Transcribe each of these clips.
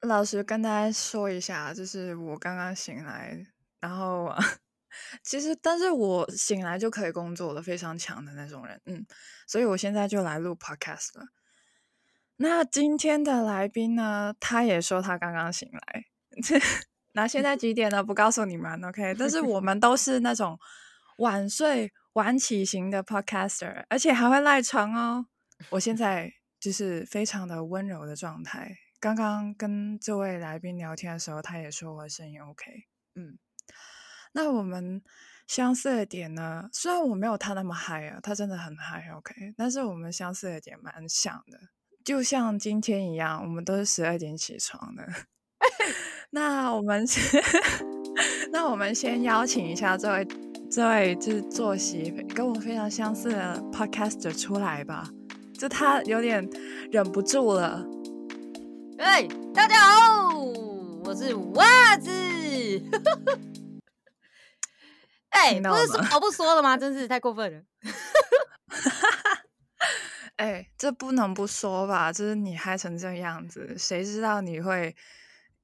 老实跟大家说一下，就是我刚刚醒来，然后 其实，但是我醒来就可以工作了，非常强的那种人，嗯，所以我现在就来录 podcast 了。那今天的来宾呢，他也说他刚刚醒来，那现在几点呢？不告诉你们，OK？但是我们都是那种晚睡晚起型的 podcaster，而且还会赖床哦。我现在就是非常的温柔的状态。刚刚跟这位来宾聊天的时候，他也说我的声音 OK。嗯，那我们相似的点呢？虽然我没有他那么嗨啊，他真的很嗨，OK。但是我们相似的点蛮像的，就像今天一样，我们都是十二点起床的。那我们先，那我们先邀请一下这位这位就是作息跟我非常相似的 Podcaster 出来吧。就他有点忍不住了。哎，大家好，我是袜子。哎，不是说我不说了吗？真是太过分了。哎，这不能不说吧？就是你嗨成这样子，谁知道你会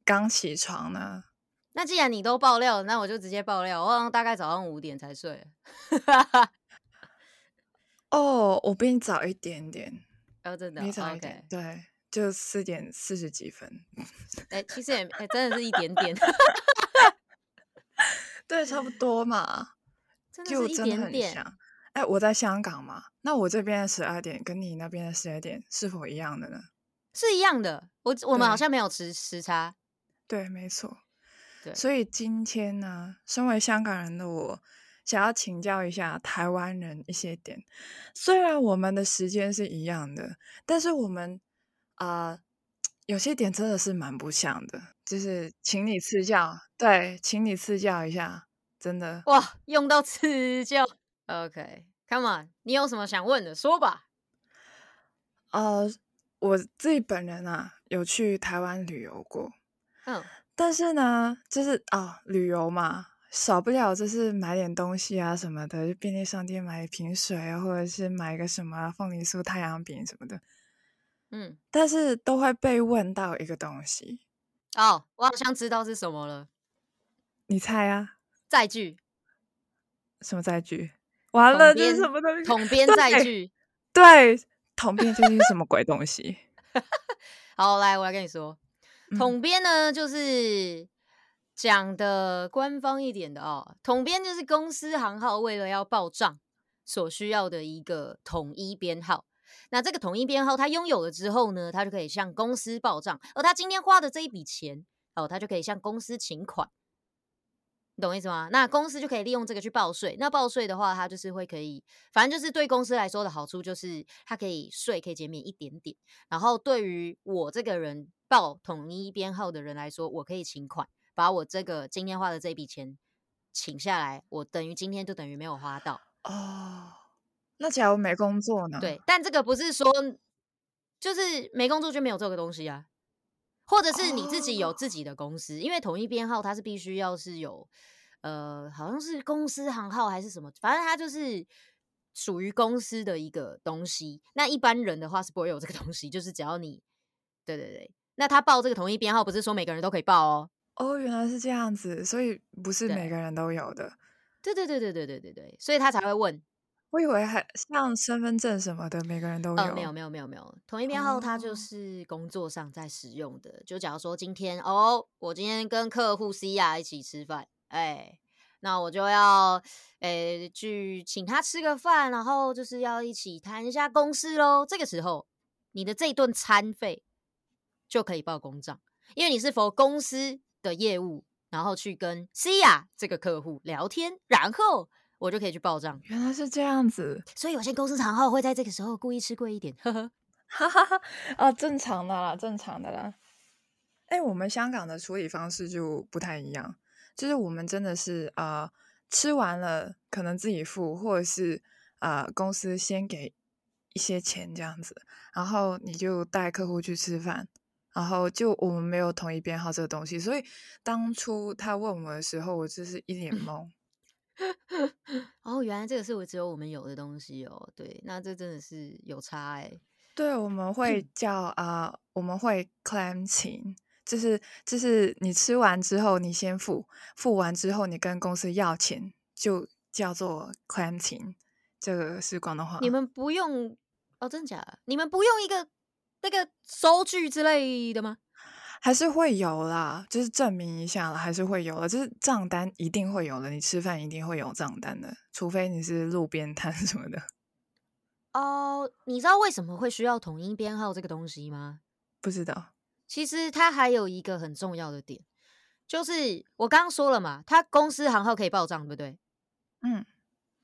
刚起床呢？那既然你都爆料，那我就直接爆料。我大概早上五点才睡。哦，我比你早一点点。哦，真的，你早一点，对。就四点四十几分，哎，其实也哎，真的是一点点，对，差不多嘛，就真的很像。哎，我在香港嘛，那我这边的十二点跟你那边的十二点是否一样的呢？是一样的，我我们好像没有时时差。对，没错。对，所以今天呢，身为香港人的我，想要请教一下台湾人一些点。虽然我们的时间是一样的，但是我们。啊，有些点真的是蛮不像的，就是请你赐教，对，请你赐教一下，真的哇，用到赐教，OK，Come on，你有什么想问的，说吧。呃，我自己本人啊，有去台湾旅游过，嗯，但是呢，就是啊，旅游嘛，少不了就是买点东西啊什么的，就便利商店买一瓶水啊，或者是买个什么凤梨酥、太阳饼什么的。嗯，但是都会被问到一个东西哦，我好像知道是什么了，你猜啊？载具？什么载具？完了，这是什么东西？统编载具？对，统编究竟是什么鬼东西？好，来，我来跟你说，统编呢，就是讲的官方一点的哦，统编就是公司行号为了要报账所需要的一个统一编号。那这个统一编号，他拥有了之后呢，他就可以向公司报账，而他今天花的这一笔钱，哦，他就可以向公司请款，你懂意思吗？那公司就可以利用这个去报税。那报税的话，他就是会可以，反正就是对公司来说的好处就是，它可以税可以减免一点点。然后对于我这个人报统一编号的人来说，我可以请款，把我这个今天花的这笔钱请下来，我等于今天就等于没有花到哦。那假如没工作呢？对，但这个不是说就是没工作就没有这个东西啊，或者是你自己有自己的公司，因为统一编号它是必须要是有呃，好像是公司行号还是什么，反正它就是属于公司的一个东西。那一般人的话是不会有这个东西，就是只要你对对对，那他报这个统一编号不是说每个人都可以报哦。哦，原来是这样子，所以不是每个人都有的。对对对对对对对对，所以他才会问。我以为还像身份证什么的，每个人都有。没有没有没有没有，统一编号它就是工作上在使用的。就假如说今天哦，我今天跟客户 C 亚一起吃饭，哎，那我就要诶去请他吃个饭，然后就是要一起谈一下公事喽。这个时候，你的这顿餐费就可以报公账，因为你是否公司的业务，然后去跟 C 亚这个客户聊天，然后。我就可以去报账，原来是这样子，所以有些公司行号会在这个时候故意吃贵一点，呵呵，哈哈哈，哦，正常的啦，正常的啦。哎，我们香港的处理方式就不太一样，就是我们真的是呃吃完了可能自己付，或者是呃公司先给一些钱这样子，然后你就带客户去吃饭，然后就我们没有统一编号这个东西，所以当初他问我的时候，我就是一脸懵。哦，原来这个是我只有我们有的东西哦。对，那这真的是有差哎。对，我们会叫啊，我们会 claim 请，就是就是你吃完之后你先付，付完之后你跟公司要钱，就叫做 claiming。这个是广东话。你们不用哦，真的假的？你们不用一个那个收据之类的吗？还是会有啦，就是证明一下了，还是会有的，就是账单一定会有的。你吃饭一定会有账单的，除非你是路边摊 什么的。哦，你知道为什么会需要统一编号这个东西吗？不知道。其实它还有一个很重要的点，就是我刚刚说了嘛，它公司行号可以报账，对不对？嗯。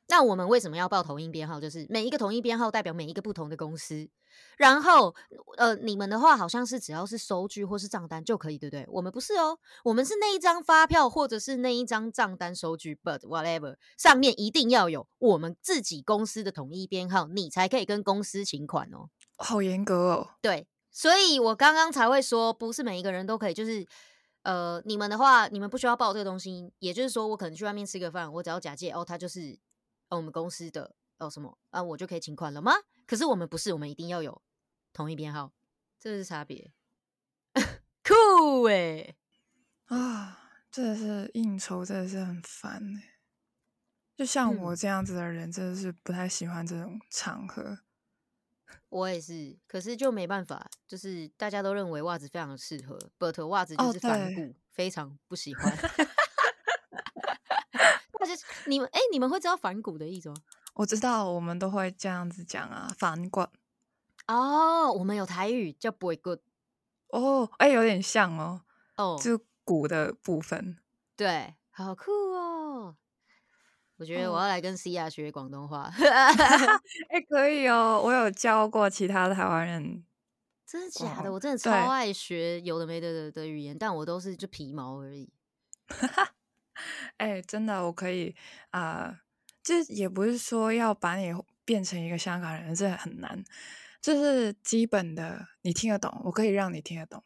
那我们为什么要报统一编号？就是每一个统一编号代表每一个不同的公司。然后，呃，你们的话好像是只要是收据或是账单就可以，对不对？我们不是哦，我们是那一张发票或者是那一张账单收据，but whatever，上面一定要有我们自己公司的统一编号，你才可以跟公司请款哦。好严格哦。对，所以我刚刚才会说，不是每一个人都可以，就是呃，你们的话，你们不需要报这个东西，也就是说，我可能去外面吃个饭，我只要假借哦，他就是。哦，我们公司的哦什么啊，我就可以请款了吗？可是我们不是，我们一定要有同一编号，这是差别。酷哎啊，真的是应酬，真的是很烦哎。就像我这样子的人，真的是不太喜欢这种场合。我也是，可是就没办法，就是大家都认为袜子非常的适合，but 袜子就是反骨，非常不喜欢。你们哎，你们会知道反骨的意思吗？我知道，我们都会这样子讲啊，反骨。哦，我们有台语叫 boy good。哦，哎，有点像哦。哦，就鼓的部分。对，好酷哦！我觉得我要来跟 C 亚学广东话。哎，可以哦，我有教过其他台湾人。真的假的？我真的超爱学有的没的的的语言，但我都是就皮毛而已。哎，真的，我可以啊，这也不是说要把你变成一个香港人，这很难，就是基本的你听得懂，我可以让你听得懂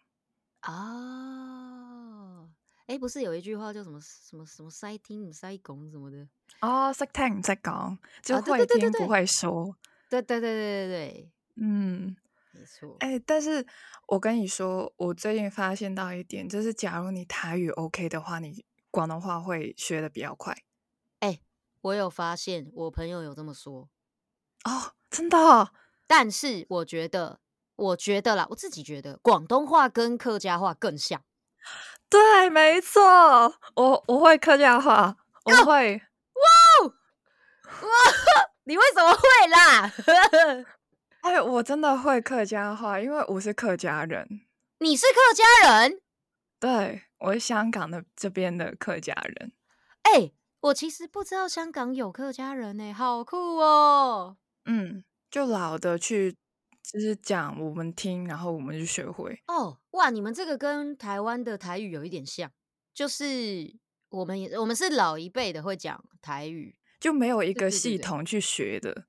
啊。哎，不是有一句话叫什么什么什么“塞听不塞讲”什么的哦，塞听不塞讲，就会听不会说。对对对对对对，嗯，没错。哎，但是我跟你说，我最近发现到一点，就是假如你台语 OK 的话，你。广东话会学的比较快，哎，我有发现，我朋友有这么说哦，真的。但是我觉得，我觉得啦，我自己觉得广东话跟客家话更像。对，没错，我我会客家话，我会。哇哇，你为什么会啦？哎，我真的会客家话，因为我是客家人。你是客家人？对。我是香港的这边的客家人，哎，我其实不知道香港有客家人呢，好酷哦！嗯，就老的去就是讲我们听，然后我们就学会。哦，哇，你们这个跟台湾的台语有一点像，就是我们也我们是老一辈的会讲台语，就没有一个系统去学的。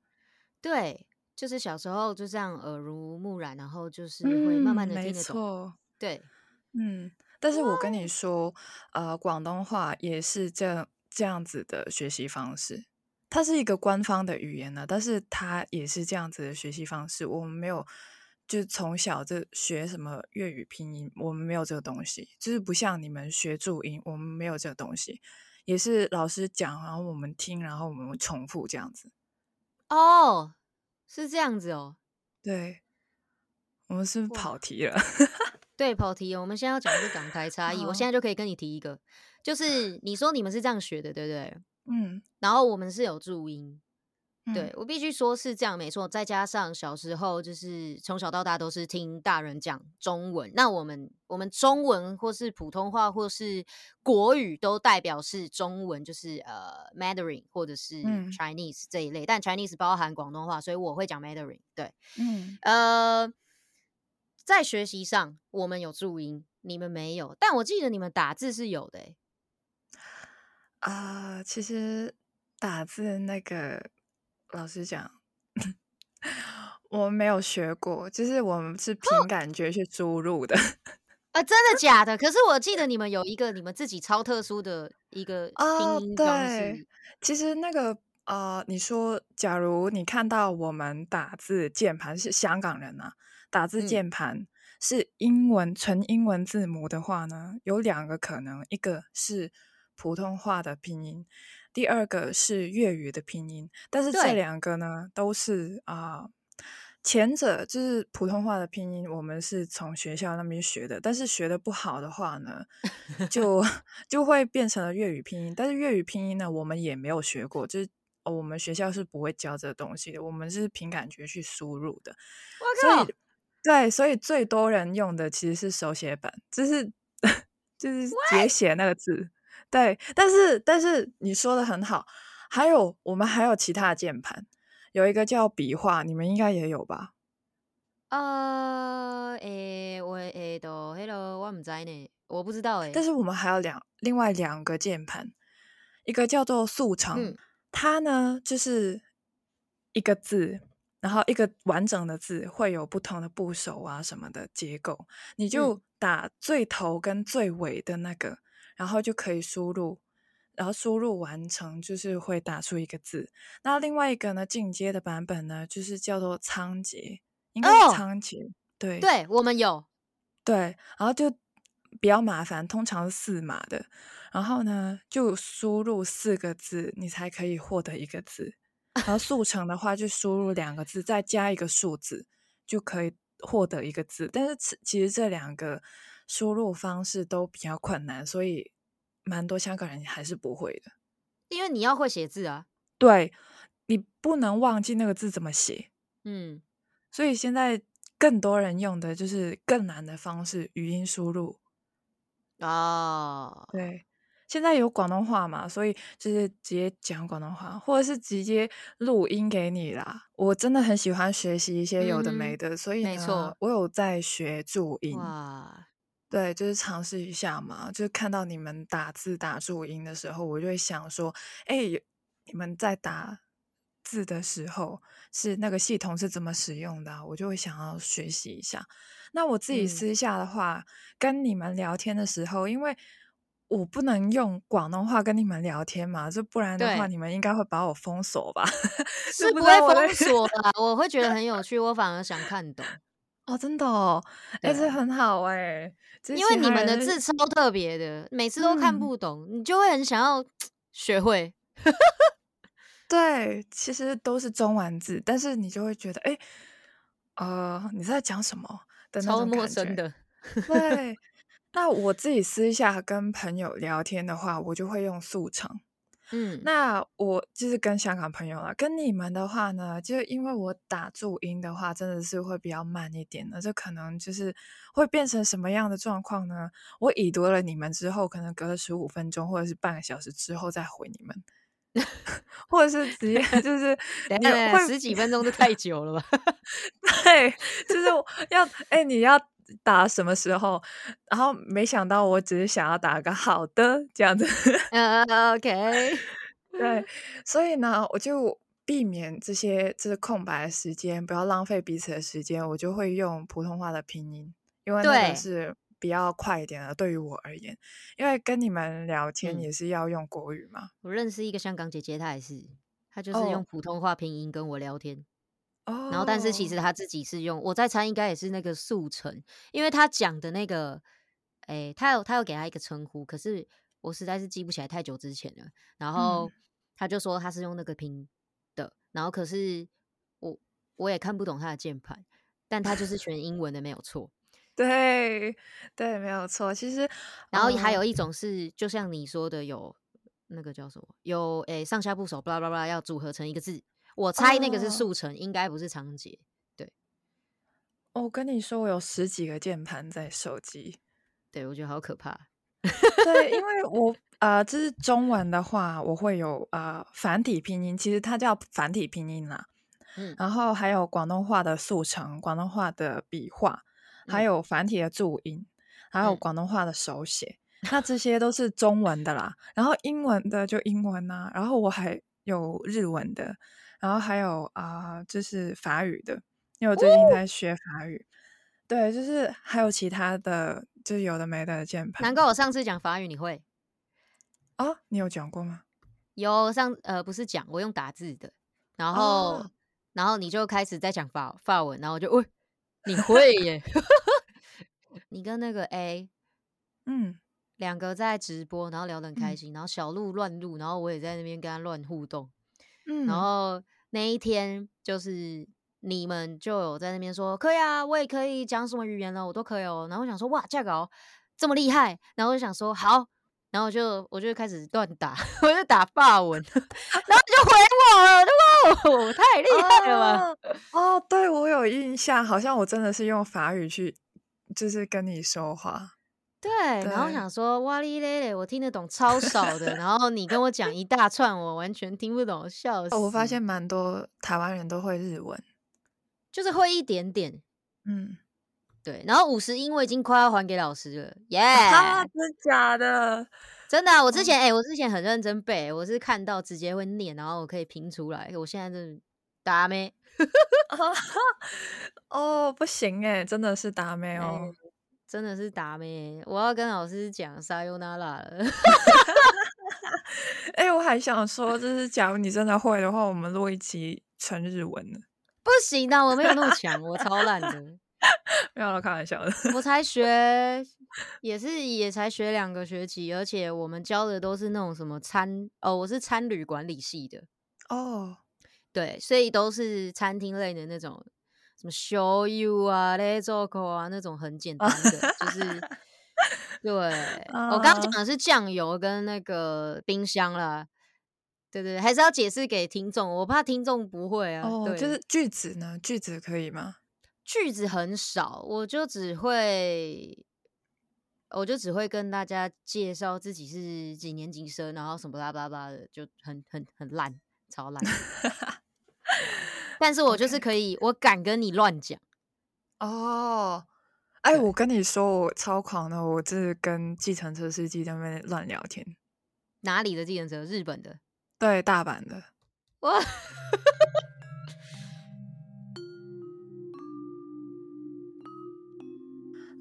对，就是小时候就这样耳濡目染，然后就是会慢慢的听得懂。对，嗯。但是我跟你说，呃，广东话也是这这样子的学习方式，它是一个官方的语言呢，但是它也是这样子的学习方式。我们没有，就是从小就学什么粤语拼音，我们没有这个东西，就是不像你们学注音，我们没有这个东西，也是老师讲，然后我们听，然后我们重复这样子。哦，是这样子哦。对，我们是跑题了。对，跑题。我们现在要讲的是港台差异。我现在就可以跟你提一个，就是你说你们是这样学的，对不对？嗯。然后我们是有注音，对我必须说是这样，没错。再加上小时候就是从小到大都是听大人讲中文，那我们我们中文或是普通话或是国语都代表是中文，就是呃 Mandarin 或者是 Chinese 这一类，但 Chinese 包含广东话，所以我会讲 Mandarin。对，嗯，呃。在学习上，我们有注音，你们没有。但我记得你们打字是有的。啊，其实打字那个，老实讲，我没有学过，就是我们是凭感觉去输入的。啊，真的假的？可是我记得你们有一个你们自己超特殊的一个拼音方式。其实那个呃，你说，假如你看到我们打字键盘是香港人啊。打字键盘是英文纯英文字母的话呢，有两个可能，一个是普通话的拼音，第二个是粤语的拼音。但是这两个呢，都是啊，前者就是普通话的拼音，我们是从学校那边学的，但是学的不好的话呢，就 就会变成了粤语拼音。但是粤语拼音呢，我们也没有学过，就是我们学校是不会教这个东西的，我们是凭感觉去输入的。我靠！对，所以最多人用的其实是手写本，就是 就是节写那个字。对，但是但是你说的很好，还有我们还有其他的键盘，有一个叫笔画，你们应该也有吧？呃，诶，我诶都，hello，我唔知呢，我不知道诶。但是我们还有两另外两个键盘，一个叫做速成，它呢就是一个字。然后一个完整的字会有不同的部首啊什么的结构，你就打最头跟最尾的那个，然后就可以输入，然后输入完成就是会打出一个字。那另外一个呢，进阶的版本呢，就是叫做仓颉，应该是仓颉，对，对我们有，对，然后就比较麻烦，通常是四码的，然后呢就输入四个字，你才可以获得一个字。然后速成的话，就输入两个字，再加一个数字，就可以获得一个字。但是其实这两个输入方式都比较困难，所以蛮多香港人还是不会的。因为你要会写字啊，对你不能忘记那个字怎么写。嗯，所以现在更多人用的就是更难的方式，语音输入。哦，对。现在有广东话嘛，所以就是直接讲广东话，或者是直接录音给你啦。我真的很喜欢学习一些有的没的，所以没错，我有在学注音。哇，对，就是尝试一下嘛。就是看到你们打字打注音的时候，我就会想说，哎，你们在打字的时候是那个系统是怎么使用的？我就会想要学习一下。那我自己私下的话，跟你们聊天的时候，因为。我不能用广东话跟你们聊天嘛？就不然的话，你们应该会把我封锁吧？是不会封锁啦，我会觉得很有 趣，我反而想看懂。哦，真的哦，哎，这很好哎，因为你们的字超特别的，每次都看不懂，你就会很想要学会。对，其实都是中文字，但是你就会觉得，哎，呃，你在讲什么？超陌生的，对。那我自己私下跟朋友聊天的话，我就会用速成。嗯，那我就是跟香港朋友啦，跟你们的话呢，就因为我打注音的话，真的是会比较慢一点的。这可能就是会变成什么样的状况呢？我已读了你们之后，可能隔了十五分钟或者是半个小时之后再回你们，或者是直接 就是十几分钟就太久了吧？对，就是要哎，你要。打什么时候？然后没想到，我只是想要打个好的这样子。嗯，OK，对，所以呢，我就避免这些就是空白的时间，不要浪费彼此的时间，我就会用普通话的拼音，因为那个是比较快一点的，对于我而言。因为跟你们聊天也是要用国语嘛。我认识一个香港姐姐，她也是，她就是用普通话拼音跟我聊天。然后，但是其实他自己是用，我在猜应该也是那个速成，因为他讲的那个，哎，他有他有给他一个称呼，可是我实在是记不起来太久之前了。然后他就说他是用那个拼的，然后可是我我也看不懂他的键盘，但他就是全英文的，没有错。对对，没有错。其实，然后还有一种是，就像你说的，有那个叫什么，有诶上下部首，巴拉巴拉要组合成一个字。我猜那个是速成，应该不是长节。对，我跟你说，我有十几个键盘在手机。对，我觉得好可怕。对，因为 我啊，这是中文的话，我会有啊繁体拼音，其实它叫繁体拼音啦。嗯，然后还有广东话的速成，广东话的笔画，还有繁体的注音，还有广东话的手写。那这些都是中文的啦。然后英文的就英文呐，然后我还有日文的。然后还有啊，就是法语的，因为我最近在学法语。对，就是还有其他的，就是有的没的键盘。难怪我上次讲法语你会哦，你有讲过吗？有上呃，不是讲，我用打字的。然后，然后你就开始在讲法法文，然后我就喂，你会耶？你跟那个 A，嗯，两个在直播，然后聊得很开嗯心，然后小鹿乱入，然后我也在那边跟他乱互动，嗯，然后那一天就是你们就有在那边说可以啊，我也可以讲什么语言了，我都可以哦。然后我想说哇，这个这么厉害，然后我就想说好，然后我就我就开始乱打，我就打法文，然后就回我了，哇，我太厉害了哦，对我有印象，好像我真的是用法语去，就是跟你说话。对，然后对想说哇哩嘞嘞，我听得懂超少的，然后你跟我讲一大串，我完全听不懂，笑死。哦，我发现蛮多台湾人都会日文。就是会一点点，嗯，对，然后五十音我已经快要还给老师了，耶、啊，真的假的？真的啊、我之前哎、我之前很认真背，我是看到直接会念，然后我可以拼出来。我现在真的打咩？哦，不行哎，真的是达妹哎哦。真的是打咩？我要跟老师讲 sayonara 了。哎、我还想说，就是假如你真的会的话，我们录一期纯日文呢。不行的，我没有那么强，我超烂的，没有了，开玩笑的。我才学也是也才学两个学期，而且我们教的都是那种什么餐哦，我是餐旅管理系的，哦，对，所以都是餐厅类的那种，什么 show you 啊、，let's go 啊那种很简单的，就是 对。我刚刚讲的是酱油跟那个冰箱啦，对对，还是要解释给听众，我怕听众不会啊。哦，对，就是句子呢？句子可以吗？句子很少，我就只会。我就只会跟大家介绍自己是几年级生，然后什么拉巴拉的，就很很很烂，超烂。但是我就是可以，我敢跟你乱讲。哦，哎，我跟你说，我超狂的，我这是跟计程车司机在那边乱聊天。哪里的计程车？日本的。对，大阪的。哇，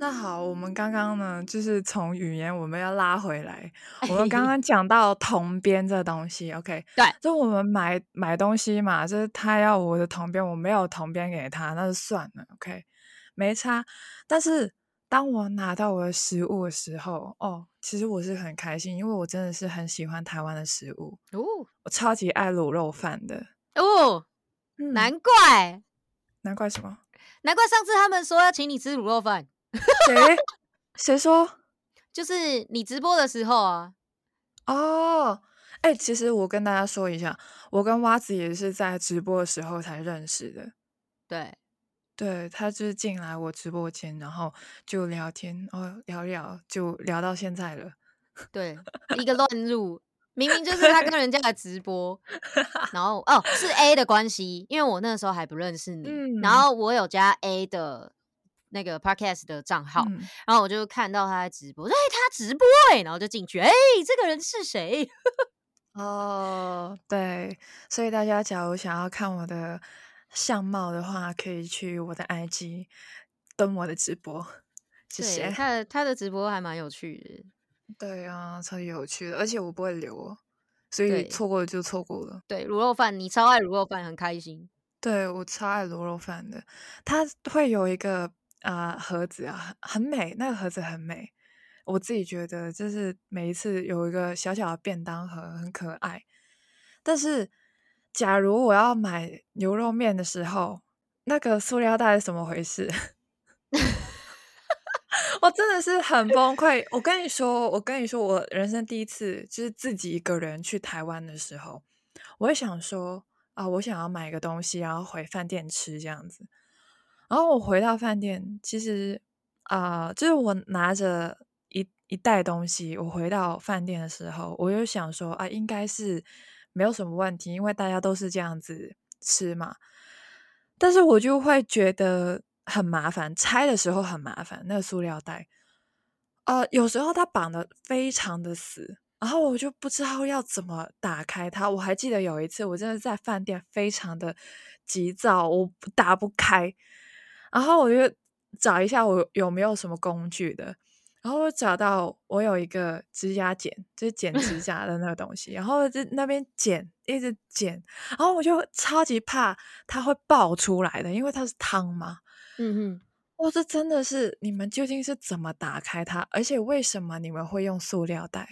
那好，我们刚刚呢，就是从语言我们要拉回来。我们刚刚讲到铜边这东西，OK？对，就我们买买东西嘛，就是他要我的铜边，我没有铜边给他，那就算了，OK？没差。但是当我拿到我的食物的时候，哦，其实我是很开心，因为我真的是很喜欢台湾的食物，哦我超级爱卤肉饭的。哦，嗯，难怪难怪什么？难怪上次他们说要请你吃卤肉饭，谁谁说？就是你直播的时候啊。哦，哎、其实我跟大家说一下，我跟蛙子也是在直播的时候才认识的。对，对他就是进来我直播间，然后就聊天，哦，聊聊就聊到现在了。对，一个乱入，明明就是他跟人家的直播，然后哦是 A 的关系，因为我那时候还不认识你，然嗯后我有加 A 的那个 podcast 的账号，嗯，然后我就看到他在直播，哎、他直播哎、然后就进去，哎、这个人是谁？哦，对，所以大家假如想要看我的相貌的话，可以去我的 IG 登我的直播。谢，谢。他的他的直播还蛮有趣的，对啊，超级有趣的，而且我不会留哦，所以对错过了就错过了。对，卤肉饭，你超爱卤肉饭，很开心。对我超爱卤肉饭的，他会有一个啊、盒子啊，很美，那个盒子很美。我自己觉得，就是每一次有一个小小的便当盒，很可爱。但是，假如我要买牛肉面的时候，那个塑料袋是怎么回事？我真的是很崩溃。我跟你说，我跟你说，我人生第一次就是自己一个人去台湾的时候，我会想说啊，我想要买一个东西，然后回饭店吃这样子。然后我回到饭店，其实啊、就是我拿着一一袋东西，我回到饭店的时候，我就想说啊，应该是没有什么问题，因为大家都是这样子吃嘛。但是我就会觉得很麻烦，拆的时候很麻烦，那个塑料袋，呃，有时候它绑的非常的死，然后我就不知道要怎么打开它。我还记得有一次，我真的在饭店非常的急躁，我打不开，然后我就找一下我有没有什么工具的，然后我找到我有一个指甲剪，就是剪指 甲的那个东西，然后在那边剪，一直剪，然后我就超级怕它会爆出来的，因为它是汤嘛。嗯哼，哇，这真的是你们究竟是怎么打开它？而且为什么你们会用塑料袋？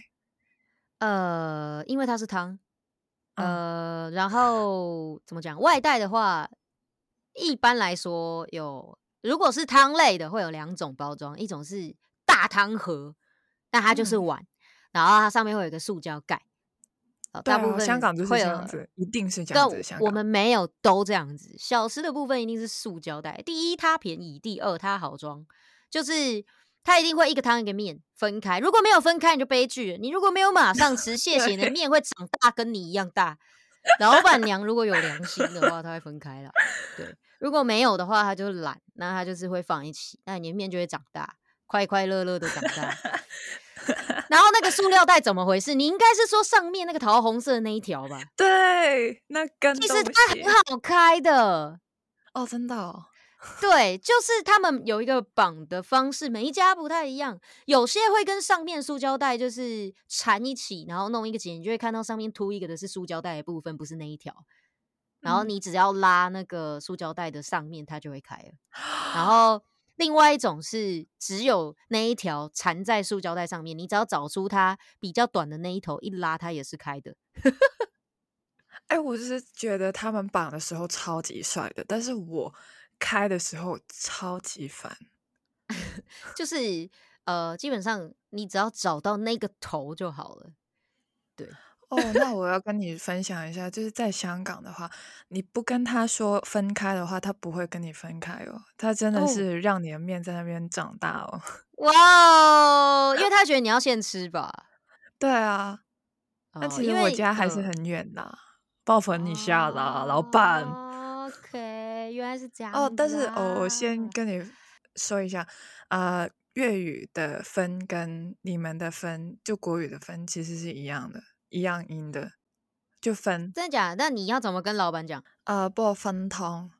呃，因为它是汤，嗯呃，然后怎么讲？外带的话，一般来说有，如果是汤类的，会有两种包装，一种是大汤盒，那它就是嗯碗，然后它上面会有一个塑胶盖。大部分香港就是这样子，一定是这但样子。香我们没有都这样子，小吃的部分一定是塑胶袋。第一，它便宜；第二，它好装，就是它一定会一个汤一个面分开。如果没有分开，你就悲剧了。你如果没有马上吃，谢谢你的面会长大，跟你一样大。老板娘如果有良心的话，她会分开了。对，如果没有的话，它就懒，那它就是会放一起，那你的面就会长大，快快乐乐的长大。然后那个塑料袋怎么回事？你应该是说上面那个桃红色的那一条吧？对，那根其实它很好开的，哦，真的哦。对，就是他们有一个绑的方式，每一家不太一样。有些会跟上面塑胶袋就是缠一起，然后弄一个结，你就会看到上面凸一个的是塑胶袋的部分，不是那一条。然后嗯你只要拉那个塑胶袋的上面，它就会开了。然 后另外一种是只有那一条缠在塑胶袋上面，你只要找出它比较短的那一头，一拉它也是开的。哎，我是觉得他们绑的时候超级帅的，但是我开的时候超级烦。就是呃，基本上你只要找到那个头就好了。哦，那我要跟你分享一下，就是在香港的话，你不跟他说分开的话，他不会跟你分开哦，他真的哦是让你的面在那边长大哦。哇哦，因为 他觉得你要现吃吧。对啊，那哦其实我为家还是呃很远呐，爆粉你下啦，老板。OK，原来是这样哦，但是哦，我先啊跟你说一下，啊、粤语的分跟你们的分，就国语的分其实是一样的，一样音的，就分。真的假的？那你要怎么跟老板讲？啊，不過分湯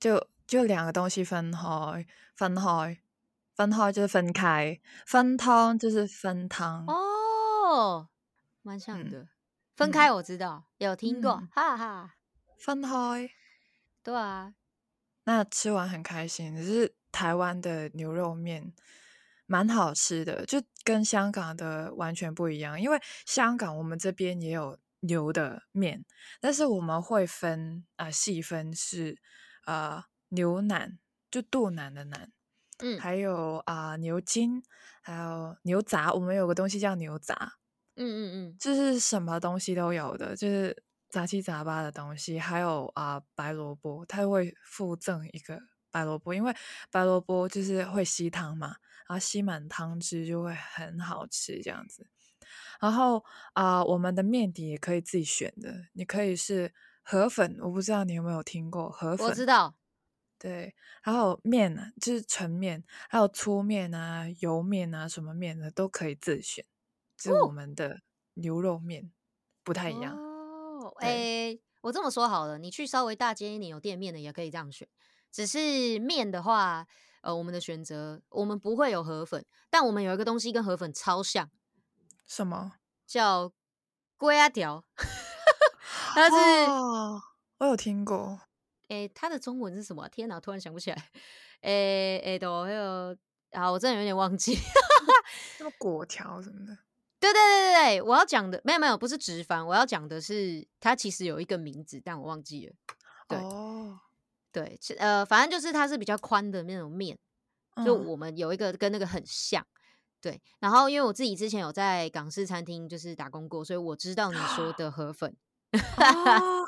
就就两个东西分开，分开，分开就是分开，分湯就是分汤。哦，蛮像嗯的。分嗯开我知道，有听过，嗯哈哈。分开，对啊，那吃完很开心。只是台湾的牛肉面蠻好吃的，就跟香港的完全不一样。因为香港我们这边也有牛的面，但是我们会分啊、呃細分是呃牛腩，就肚腩的腩。嗯还有啊、牛筋，还有牛杂，我们有个东西叫牛杂，嗯嗯嗯，就是什么东西都有的，就是杂七杂八的东西。还有啊、白萝卜，它会附赠一个白萝卜，因为白萝卜就是会吸汤嘛，然后吸满汤汁就会很好吃这样子。然后啊、我们的面底也可以自己选的，你可以是河粉，我不知道你有没有听过河粉。我知道。对，还有面呢，就是纯面，还有粗面啊、油面啊，什么面的都可以自选。只是我们的牛肉面不太一样。哦，对诶、我这么说好了，你去稍微大街一点有店面的也可以这样选。只是面的话，呃，我们的选择我们不会有河粉，但我们有一个东西跟河粉超像，什么？叫龟阿条。它是哦，我有听过。诶、它的中文是什么啊？天哪，突然想不起来。诶、诶，都还有啊，我真的有点忘记。什么果条什么的。对对对对对，我要讲的没有没有，不是直翻，我要讲的是它其实有一个名字，但我忘记了。对哦，对，是呃，反正就是它是比较宽的那种面，就嗯我们有一个跟那个很像。对，然后因为我自己之前有在港式餐厅就是打工过，所以我知道你说的河粉。哦，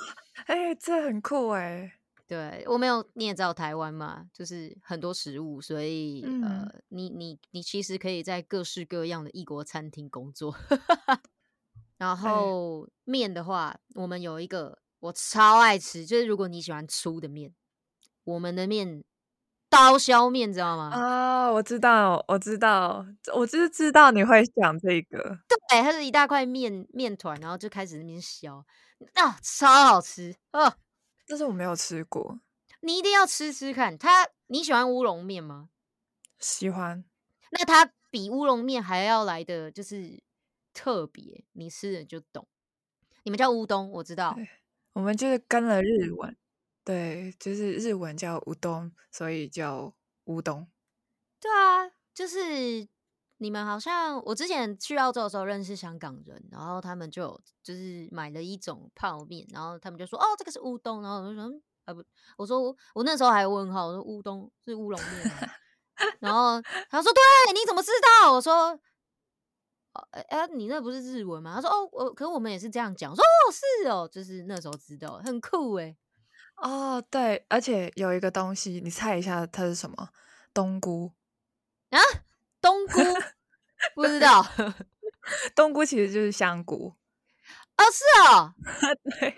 哎、这很酷哎。对我没有，你也知道台湾嘛，就是很多食物，所以、嗯呃，你你你其实可以在各式各样的异国餐厅工作。然后面的话，我们有一个我超爱吃，就是如果你喜欢粗的面，我们的面刀削面，知道吗？啊、我知道，我知道，我就是知道你会讲这个。对，它是一大块面面团，然后就开始那边削，啊，超好吃哦！但是我没有吃过，你一定要吃吃看。它你喜欢乌龙面吗？喜欢。那它比乌龙面还要来的就是特别，你吃了就懂。你们叫乌冬，我知道。我们就是跟了日文，对，就是日文叫乌冬，所以叫乌冬。对啊，就是你们好像我之前去澳洲的时候认识香港人，然后他们就就是买了一种泡面，然后他们就说哦这个是乌冬，然后我就说啊不，我说我那时候还问号，我说乌冬是乌龙面，然后他说对，你怎么知道？我说。哎哎，你那不是日文吗？他说哦，我可我们也是这样讲。说哦，是哦，就是那时候知道，很酷哎。哦，对，而且有一个东西，你猜一下它是什么？冬菇啊？冬菇？不知道。冬菇其实就是香菇。哦，是哦。对。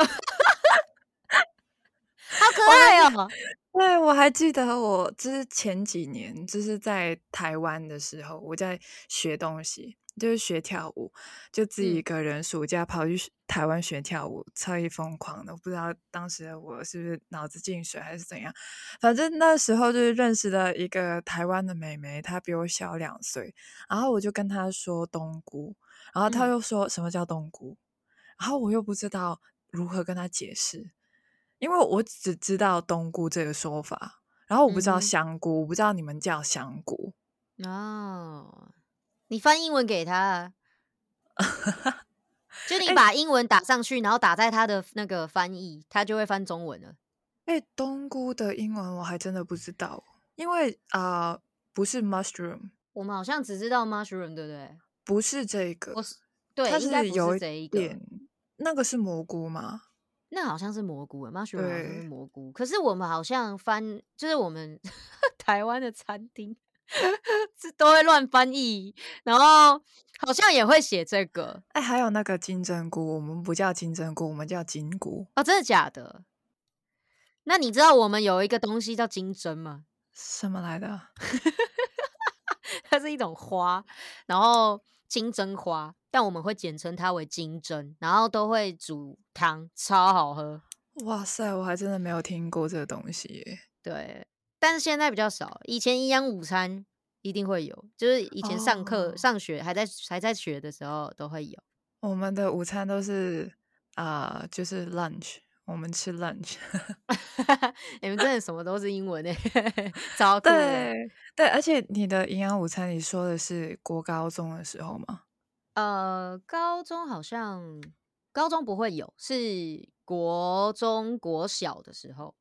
好可爱哦。对，我还记得我就是前几年就是在台湾的时候，我在学东西。就是学跳舞，就自己一个人暑假跑去台湾学跳舞，超级疯狂的。我不知道当时的我是不是脑子进水还是怎样，反正那时候就是认识了一个台湾的妹妹，她比我小两岁，然后我就跟她说冬菇，然后她又说什么叫冬菇，然后我又不知道如何跟她解释，因为我只知道冬菇这个说法，然后我不知道香菇，我不知道你们叫香菇哦。你翻英文给他，就 你把英文打上去，然后打在他的那个翻译，他就会翻中文了。哎，冬菇的英文我还真的不知道，因为啊，不是 mushroom，我们好像只知道 mushroom，对不对？不是这个，我是对，它是有一点，那个是蘑菇吗？那好像是蘑菇，mushroom 好像是蘑菇。可是我们好像翻，就是我们 台湾的餐厅。是都会乱翻译，然后好像也会写这个。哎，还有那个金针菇，我们不叫金针菇，我们叫金菇。哦，真的假的？那你知道我们有一个东西叫金针吗？什么来的？它是一种花，然后金针花，但我们会简称它为金针，然后都会煮汤，超好喝。哇塞，我还真的没有听过这个东西耶。对。但是现在比较少，以前营养午餐一定会有，就是以前上课、上学还在还在学的时候都会有。我们的午餐都是啊，就是 lunch，我们吃 lunch。你们真的什么都是英文诶，超对对，而且你的营养午餐，你说的是国高中的时候吗？呃，高中好像高中不会有，是国中国小的时候。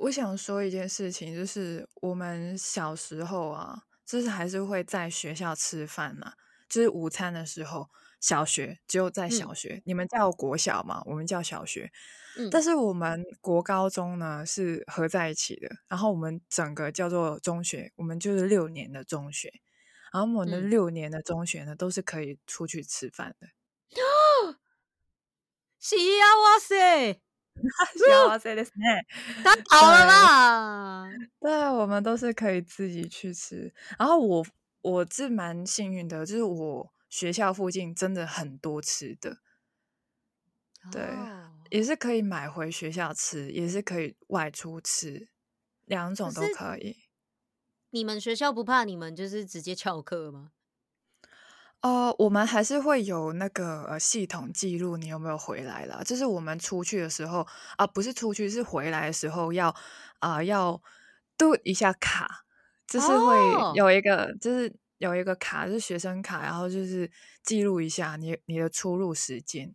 我想说一件事情，就是我们小时候啊，就是还是会在学校吃饭嘛，就是午餐的时候，小学只有在小学，你们叫国小嘛，我们叫小学，但是我们国高中呢是合在一起的，然后我们整个叫做中学，我们就是六年的中学，然后我们的六年的中学呢都是可以出去吃饭的。是啊，哇塞！幸せですね。太好了啦！对啊，我们都是可以自己去吃。然后我我是蛮幸运的，就是我学校附近真的很多吃的，对，也是可以买回学校吃，也是可以外出吃，两种都可以。你们学校不怕你们就是直接翘课吗？ 呃，我们还是会有那个呃系统记录你有没有回来了。就是我们出去的时候啊，不是出去，是回来的时候要啊要嘟一下卡，就是会有一个，就是有一个卡，是学生卡，然后就是记录一下你你的出入时间。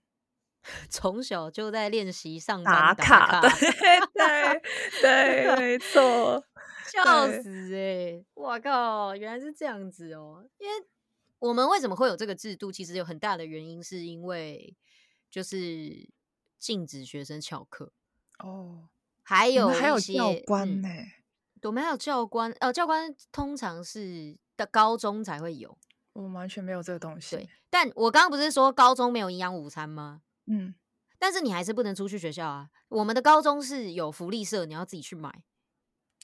从小就在练习上打卡，对对对，没错，笑死哎！我靠，原来是这样子哦，因为。我们为什么会有这个制度？其实有很大的原因，是因为就是禁止学生翘课哦。还有还有教官呢，我们还有教官。呃，教官通常是的高中才会有，我们完全没有这个东西。对，但我刚刚不是说高中没有营养午餐吗？嗯，但是你还是不能出去学校啊。我们的高中是有福利社，你要自己去买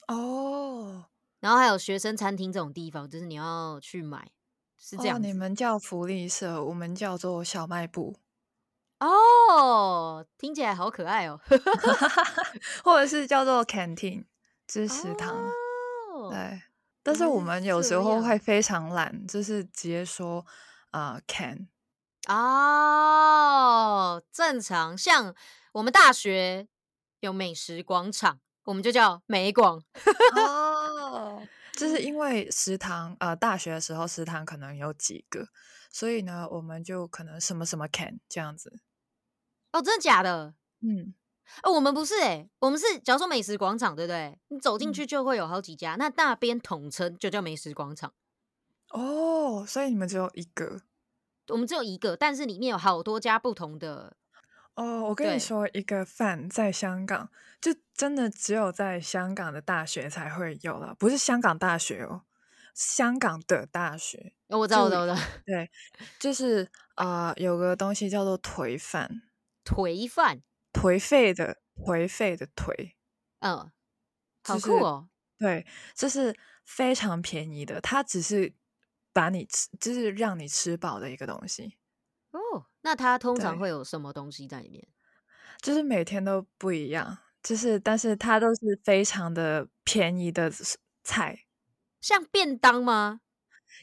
哦。然后还有学生餐厅这种地方，就是你要去买。是这样，你们叫福利社，我们叫做小卖部。哦，听起来好可爱哦。或者是叫做 canteen，是食堂。对，但是我们有时候会非常懒，就是直接说啊 can。哦，正常。像我们大学有美食广场，我们就叫美广。哦。就是因为食堂，呃，大学的时候食堂可能有几个，所以呢，我们就可能什么什么 can 这样子。哦，真的假的？嗯，哦，我们不是哎、我们是假如说美食广场，对不对？你走进嗯去就会有好几家，那那边统称就叫美食广场。哦，所以你们只有一个。我们只有一个，但是里面有好多家不同的。哦，我跟你说，一个饭在香港，就真的只有在香港的大学才会有了，不是香港大学哦，香港的大学。哦，我知道，我知道，我知道。对，就是啊、呃有个东西叫做颓饭，颓饭，颓废的颓废的颓，嗯，好就是酷哦。对，这是非常便宜的，它只是把你吃，就是让你吃饱的一个东西，哦，那它通常对会有什么东西在里面？就是每天都不一样，就是但是它都是非常的便宜的菜，像便当吗？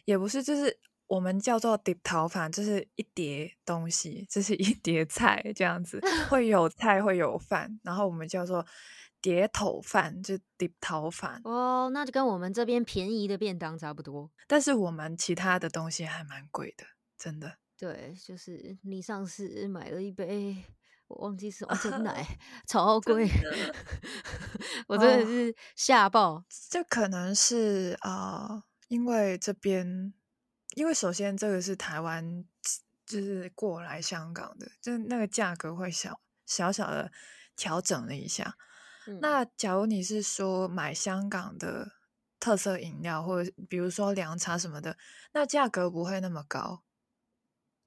也不是，就是我们叫做碟头饭，就是一碟东西，就是 一碟菜这样子，会有菜会有饭，然后我们叫做碟头饭，就是碟头饭。哦，那就跟我们这边便宜的便当差不多。但是我们其他的东西还蛮贵的，真的。对，就是你上次买了一杯，我忘记是哦真奶，超贵，我真的哦是吓爆。这可能是啊、呃因为这边，因为首先这个是台湾，就是过来香港的，就那个价格会小小小的调整了一下。嗯那假如你是说买香港的特色饮料，或者比如说凉茶什么的，那价格不会那么高。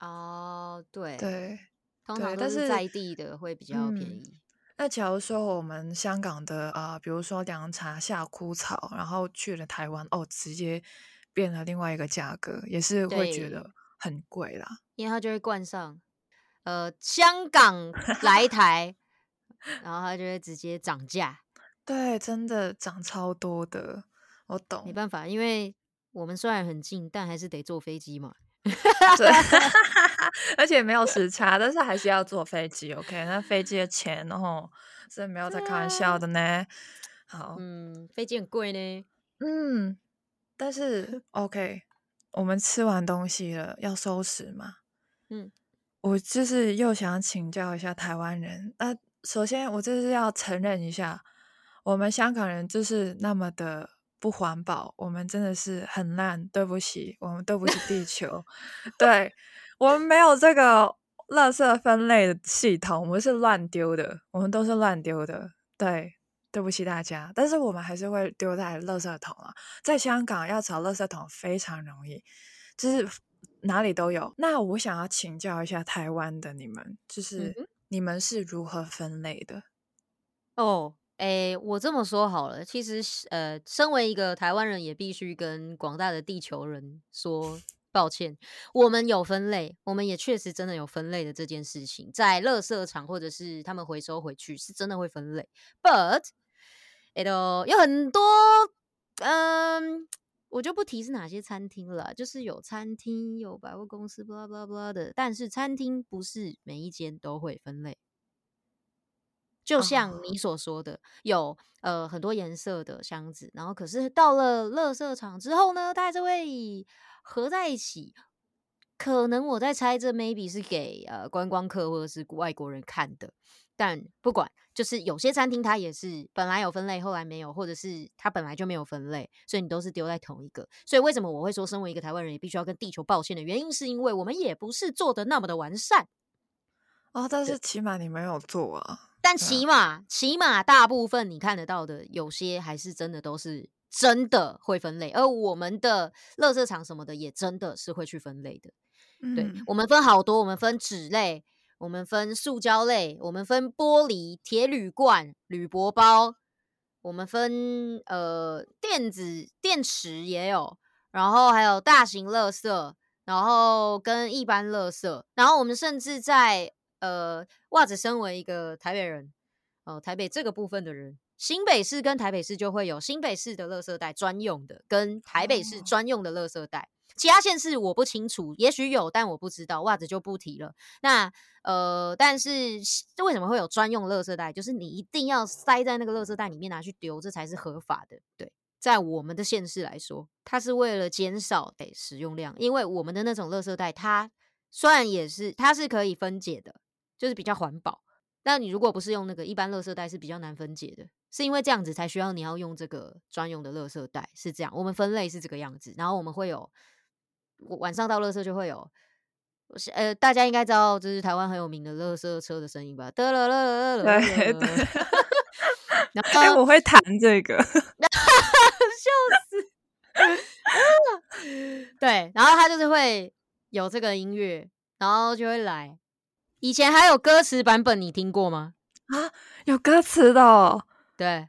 哦，对，对，通常都是在地的会比较便嗯宜。那假如说我们香港的啊、呃比如说凉茶夏枯草，然后去了台湾，哦，直接变了另外一个价格，也是会觉得很贵啦。因为它就会冠上，呃，香港来台，然后它就会直接涨价。对，真的涨超多的，我懂没懂。办法，因为我们虽然很近，但还是得坐飞机嘛。对，而且没有时差，但是还是要坐飞机。OK，那飞机的钱哦，是没有在开玩笑的呢。好，嗯，飞机很贵呢。嗯，但是 OK，我们吃完东西了，要收拾嘛。嗯，我就是又想请教一下台湾人。那、首先，我就是要承认一下，我们香港人就是那么的不环保，我们真的是很烂。对不起，我们对不起地球。对我们没有这个垃圾分类的系统，我们是乱丢的，我们都是乱丢的。对，对不起大家，但是我们还是会丢在垃圾桶啊。在香港要找垃圾桶非常容易，就是哪里都有。那我想要请教一下台湾的你们，就是你们是如何分类的？哦，诶，我这么说好了，其实呃，身为一个台湾人，也必须跟广大的地球人说抱歉。我们有分类，我们也确实真的有分类的这件事情，在垃圾场或者是他们回收回去，是真的会分类。But，有很多，嗯。我就不提是哪些餐厅了，就是有餐厅、有百货公司，blah blah blah 的。但是餐厅不是每一间都会分类，就像哦你所说的，有呃很多颜色的箱子，然后可是到了垃圾场之后呢，它还是会合在一起。可能我在猜，这 maybe 是给呃观光客或者是外国人看的，但不管，就是有些餐厅它也是本来有分类，后来没有，或者是它本来就没有分类，所以你都是丢在同一个。所以为什么我会说，身为一个台湾人，也必须要跟地球抱歉的原因，是因为我们也不是做的那么的完善。哦，但是起码你没有做啊。但起码，起码大部分你看得到的，有些还是真的都是真的会分类，而我们的垃圾场什么的也真的是会去分类的。对嗯，我们分好多，我们分纸类，我们分塑胶类，我们分玻璃、铁铝罐、铝箔包，我们分呃电子电池也有，然后还有大型垃圾，然后跟一般垃圾，然后我们甚至在呃袜子身为一个台北人，哦、台北这个部分的人。新北市跟台北市就会有新北市的垃圾袋专用的，跟台北市哦专用的垃圾袋。其他县市我不清楚，也许有，但我不知道，袜子就不提了。那呃，但是为什么会有专用垃圾袋？就是你一定要塞在那个垃圾袋里面拿去丢，这才是合法的。对，在我们的县市来说，它是为了减少诶使用量，因为我们的那种垃圾袋，它虽然也是它是可以分解的，就是比较环保。但你如果不是用那个一般垃圾袋，是比较难分解的，是因为这样子才需要你要用这个专用的垃圾袋，是这样。我们分类是这个样子，然后我们会有晚上到垃圾就会有，呃，大家应该知道这是台湾很有名的垃圾车的声音吧？得了了了了，对。然 后我会弹这个，笑死。对，然后他就是会有这个音乐，然后就会来。以前还有歌词版本，你听过吗？啊，有歌词的，对，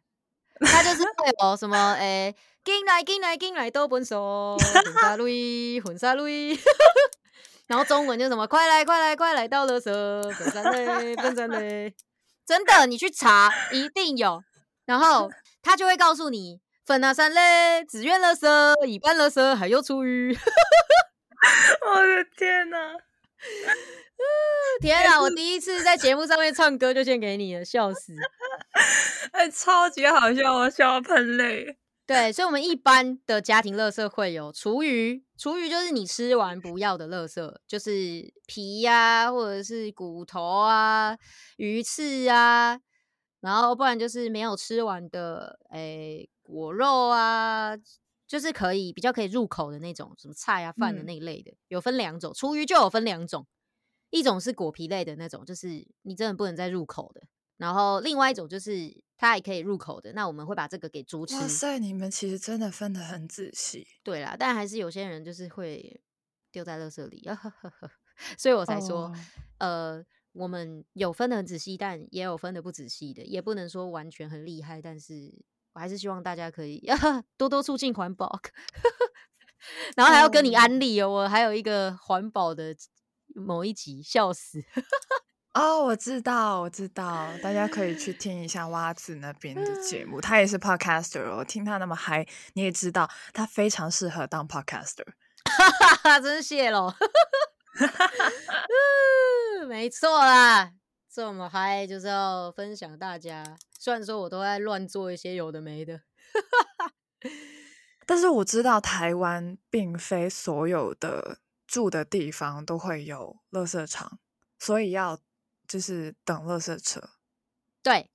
他就是会有什么 诶，进来进来进来都本手，混沙雷混沙雷，然后中文就什么快来快来快来到了色，分三类分三类，真的，你去查一定有，然后他就会告诉你分哪三类，只愿了色，一半了色，还有厨余，我的天哪！天啊！我第一次在节目上面唱歌就献给你了，笑死！哎，超级好笑，我笑喷泪。对，所以，我们一般的家庭乐色会有厨余，厨余就是你吃完不要的乐色，就是皮呀，或者是骨头啊、鱼刺啊，然后不然就是没有吃完的，哎，果肉啊，就是可以比较可以入口的那种，什么菜啊、饭的那一类的，有分两种，厨余就有分两种。一种是果皮类的那种，就是你真的不能再入口的。然后另外一种就是它也可以入口的。那我们会把这个给猪吃。哇塞，你们其实真的分得很仔细。对啦，但还是有些人就是会丢在垃圾里，所以我才说，呃，我们有分的很仔细，但也有分的不仔细的，也不能说完全很厉害。但是我还是希望大家可以 多多促进环保，然后还要跟你安利哦，我还有一个环保的。某一集笑死 哦，我知道，我知道，大家可以去听一下蛙子那边的节目，他也是 podcaster 哦。听他那么嗨，你也知道他非常适合当 podcaster，真谢喽。没错啦，这么嗨就是要分享大家。虽然说我都在乱做一些有的没的，但是我知道台湾并非所有的。住的地方都会有垃圾场，所以要就是等垃圾车。对，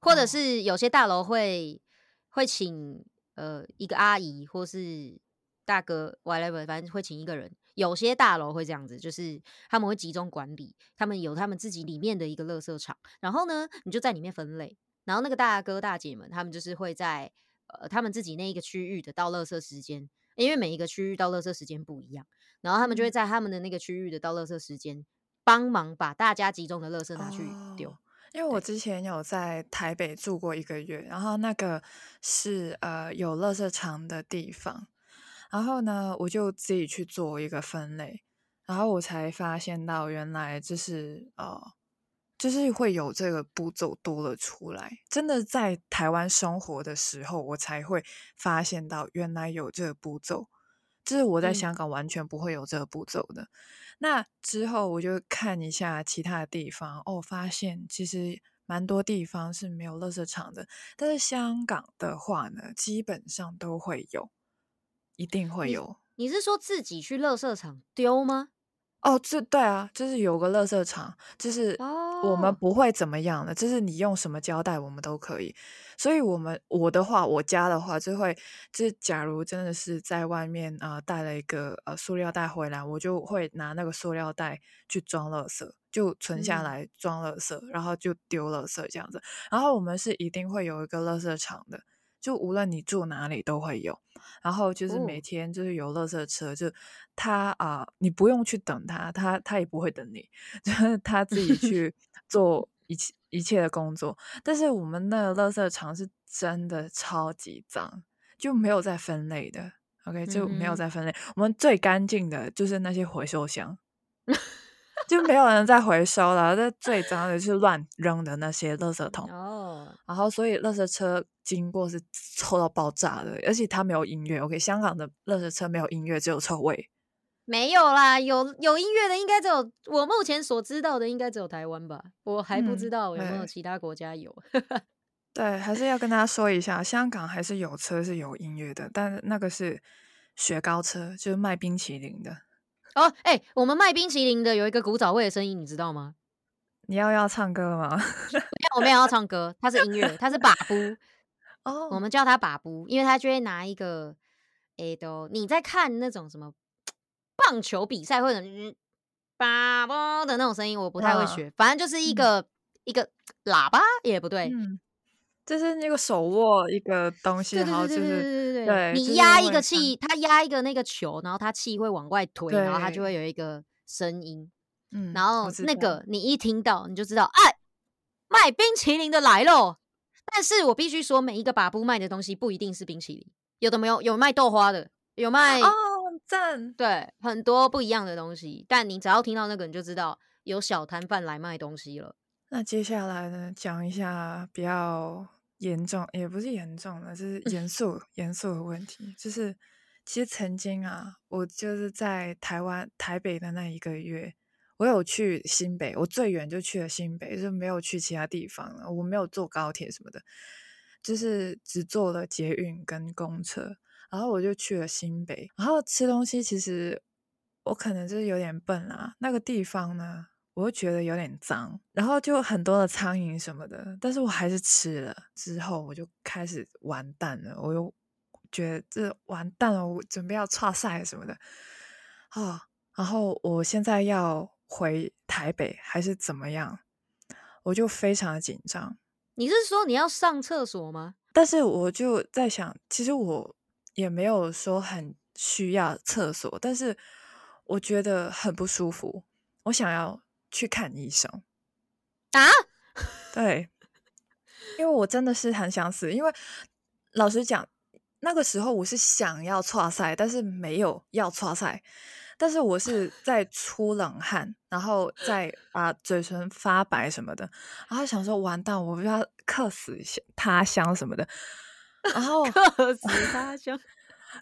或者是有些大楼会会请呃一个阿姨或是大哥，whatever，反正会请一个人。有些大楼会这样子，就是他们会集中管理，他们有他们自己里面的一个垃圾场，然后呢，你就在里面分类，然后那个大哥大姐们，他们就是会在呃他们自己那一个区域的到垃圾时间，因为每一个区域到垃圾时间不一样。然后他们就会在他们的那个区域的倒垃圾时间，帮忙把大家集中的垃圾拿去丢。因为我之前有在台北住过一个月，然后那个是呃有垃圾场的地方，然后呢我就自己去做一个分类，然后我才发现到原来就是呃就是会有这个步骤多了出来。真的在台湾生活的时候，我才会发现到原来有这个步骤。就是我在香港完全不会有这个步骤的。那之后我就看一下其他的地方，哦，发现其实蛮多地方是没有垃圾场的。但是香港的话呢，基本上都会有，一定会有。你是说自己去垃圾场丢吗？哦，这对啊，就是有个垃圾场，就是我们不会怎么样的，就是你用什么胶带我们都可以。所以，我们我的话，我家的话就会，就是假如真的是在外面啊带了一个呃塑料袋回来，我就会拿那个塑料袋去装垃圾，就存下来装垃圾，然后就丢垃圾这样子。然后我们是一定会有一个垃圾场的。就无论你住哪里都会有，然后就是每天就是有垃圾车，就他啊，你不用去等他，他他也不会等你，就是他自己 去做一切一切的工作。但是我们那个垃圾场是真的超级脏，就没有在分类的，OK 就没有在分类。我们最干净的就是那些回收箱。就没有人再回收了，这最脏的就是乱扔的那些垃圾桶哦。然后，所以垃圾车经过是臭到爆炸的，而且它没有音乐。OK，香港的垃圾车没有音乐，只有臭味。没有啦，有有音乐的应该只有我目前所知道的，应该只有台湾吧。我还不知道有没有其他国家有。对，还是要跟大家说一下，香港还是有车是有音乐的，但那个是雪糕车，就是卖冰淇淋的。哦，哎，我们卖冰淇淋的有一个古早味的声音，你知道吗？你要要唱歌吗？我没有要唱歌，它是音乐，它是把布。哦，我们叫它把布，因为他就会拿一个，哎，都你在看那种什么棒球比赛或者把布的那种声音，我不太会学，反正就是一个一个喇叭也不对，就是那个手握一个东西，然后就是对对对，你压一个气，它压一个那个球，然后它气会往外推，然后它就会有一个声音，嗯，然后那个你一听到你就知道，哎，卖冰淇淋的来喽。但是我必须说，每一个把布卖的东西不一定是冰淇淋，有的没有，有卖豆花的，有卖哦赞，对，很多不一样的东西。但你只要听到那个，你就知道有小摊贩来卖东西了。那接下来呢，讲一下比较严重，也不是严重的，就是严 肃严肃的问题。就是其实曾经啊，我就是在台湾台北的那一个月。我有去新北，我最远就去了新北，就没有去其他地方了。我没有坐高铁什么的，就是只坐了捷运跟公车。然后我就去了新北，然后吃东西，其实我可能就是有点笨啊。那个地方呢，我就觉得有点脏，然后就很多的苍蝇什么的，但是我还是吃了。之后我就开始完蛋了，我又觉得这完蛋了，我准备要岔赛什么的啊。然后我现在要。回台北还是怎么样，我就非常的紧张。你是说你要上厕所吗？但是我就在想，其实我也没有说很需要厕所，但是我觉得很不舒服，我想要去看医生啊。对，因为我真的是很想死。因为老实讲，那个时候我是想要搓赛，但是没有要搓赛。但是我是在出冷汗，然后再把嘴唇发白什么的，然后想说完蛋，我不要客死他乡什么的，然后 客死他乡，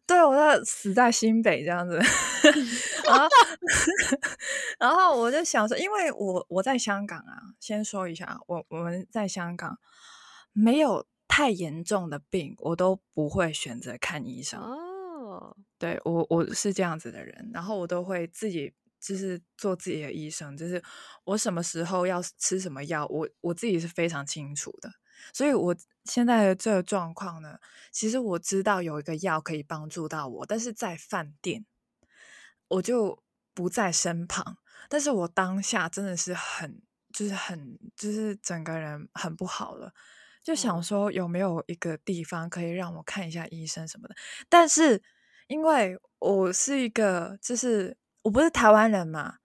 对我在死在新北这样子，然后 然后我就想说，因为我我在香港啊，先说一下，我我们在香港没有太严重的病，我都不会选择看医生。哦对我我是这样子的人，然后我都会自己就是做自己的医生，就是我什么时候要吃什么药，我我自己是非常清楚的。所以我现在的这个状况呢，其实我知道有一个药可以帮助到我，但是在饭店我就不在身旁。但是我当下真的是很就是很就是整个人很不好了，就想说有没有一个地方可以让我看一下医生什么的，但是。因为我是一个，就是我不是台湾人嘛，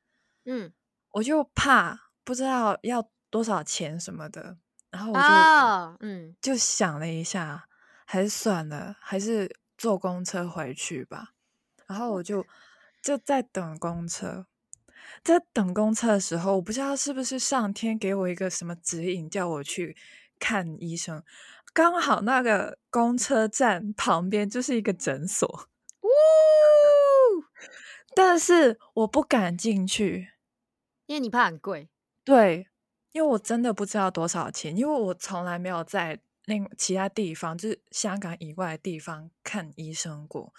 嗯，我就怕不知道要多少钱什么的，然后我就嗯，就想了一下，还是算了，还是坐公车回去吧。然后我就就在等公车，在等公车的时候，我不知道是不是上天给我一个什么指引，叫我去看医生。刚好那个公车站旁边就是一个诊所。呜 但是我不敢进去，因为你怕很贵。对，因为我真的不知道多少钱，因为我从来没有在另其他地方，就是香港以外的地方看医生过，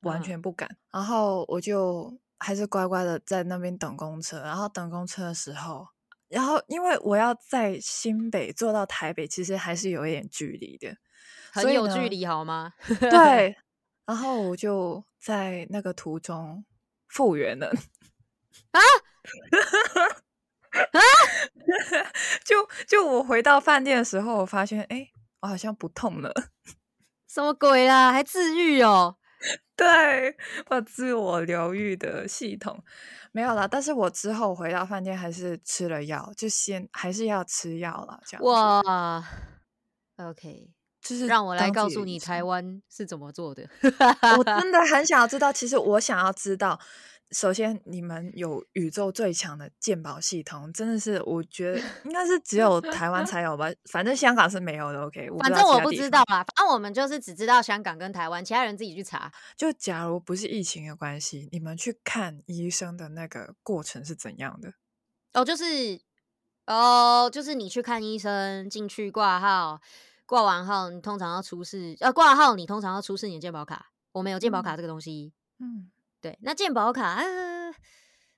完全不敢。然后我就还是乖乖的在那边等公车。然后等公车的时候，然后因为我要在新北坐到台北，其实还是有一点距离的，很有距离，好吗？对。然后我就在那个途中。复原了啊啊！就就我回到饭店的时候，我发现哎，我好像不痛了。什么鬼啦？还治愈哦？对我自我疗愈的系统没有啦。但是我之后回到饭店还是吃了药，就先还是要吃药了。这样哇，OK，就是让我来告诉你台湾是怎么做的。我真的很想要知道，其实我想要知道。首先，你们有宇宙最强的鉴宝系统，真的是我觉得应该是只有台湾才有吧。反正香港是没有的。OK，反正我不知道啦。反正我们就是只知道香港跟台湾，其他人自己去查。就假如不是疫情的关系，你们去看医生的那个过程是怎样的？哦，就是哦，就是你去看医生，进去挂号，挂完号，你通常要出示，呃，挂号你通常要出示你的鉴宝卡。我们有鉴宝卡这个东西，嗯，对。那健保卡，啊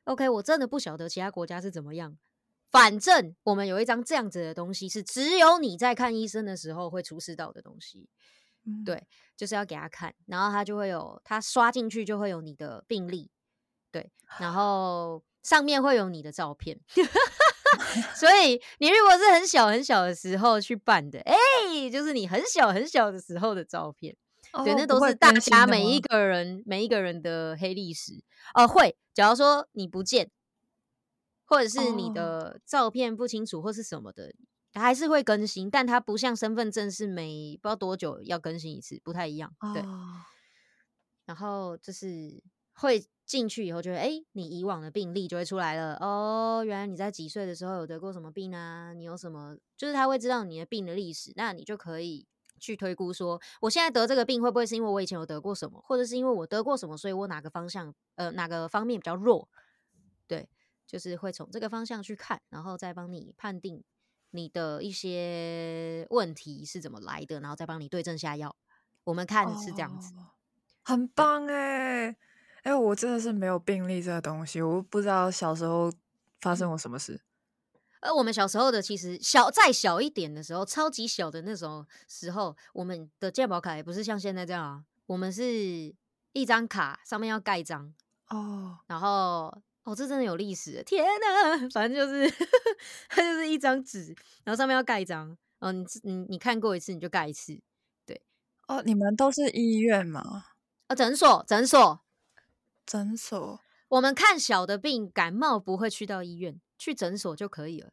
，OK，我真的不晓得其他国家是怎么样。反正我们有一张这样子的东西，是只有你在看医生的时候会出示到的东西。对，就是要给他看，然后他就会有，他刷进去就会有你的病历，对，然后上面会有你的照片。所以你如果是很小很小的时候去办的，哎，就是你很小很小的时候的照片，对，那都是大家每一个人每一个人的黑历史。呃，会，假如说你不见，或者是你的照片不清楚或是什么的，还是会更新，但它不像身份证是每不知道多久要更新一次，不太一样。对，然后就是会。进去以后就会，哎，你以往的病例就会出来了。哦，原来你在几岁的时候有得过什么病啊？你有什么？就是他会知道你的病的历史，那你就可以去推估说，我现在得这个病会不会是因为我以前有得过什么，或者是因为我得过什么，所以我哪个方向，呃，哪个方面比较弱？对，就是会从这个方向去看，然后再帮你判定你的一些问题是怎么来的，然后再帮你对症下药。我们看是这样子，很棒哎。哎，我真的是没有病历这个东西，我不知道小时候发生过什么事。而我们小时候的，其实小再小一点的时候，超级小的那种时候，我们的健保卡也不是像现在这样啊，我们是一张卡上面要盖章哦，然后哦，这真的有历史，天哪！反正就是它就是一张纸，然后上面要盖章，哦，你你你看过一次你就盖一次，对哦，你们都是医院吗？啊，诊所，诊所。诊所，我们看小的病，感冒不会去到医院，去诊所就可以了。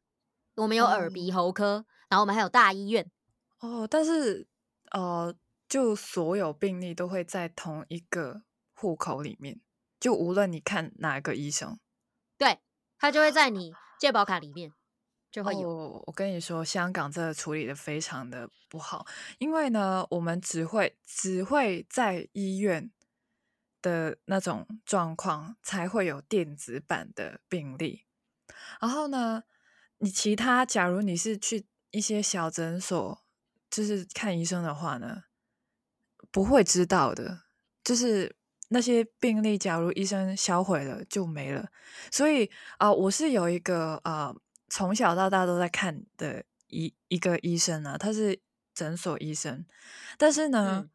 我们有耳鼻喉科，然后我们还有大医院。哦，但是呃，就所有病例都会在同一个户口里面，就无论你看哪个医生，对他就会在你 健保卡里面就会有。我跟你说，香港这个处理的非常的不好，因为呢，我们只会只会在医院。的那种状况才会有电子版的病历，然后呢，你其他假如你是去一些小诊所，就是看医生的话呢，不会知道的，就是那些病例，假如医生销毁了就没了。所以啊，我是有一个啊，从小到大都在看的一一个医生啊，他是诊所医生，但是呢。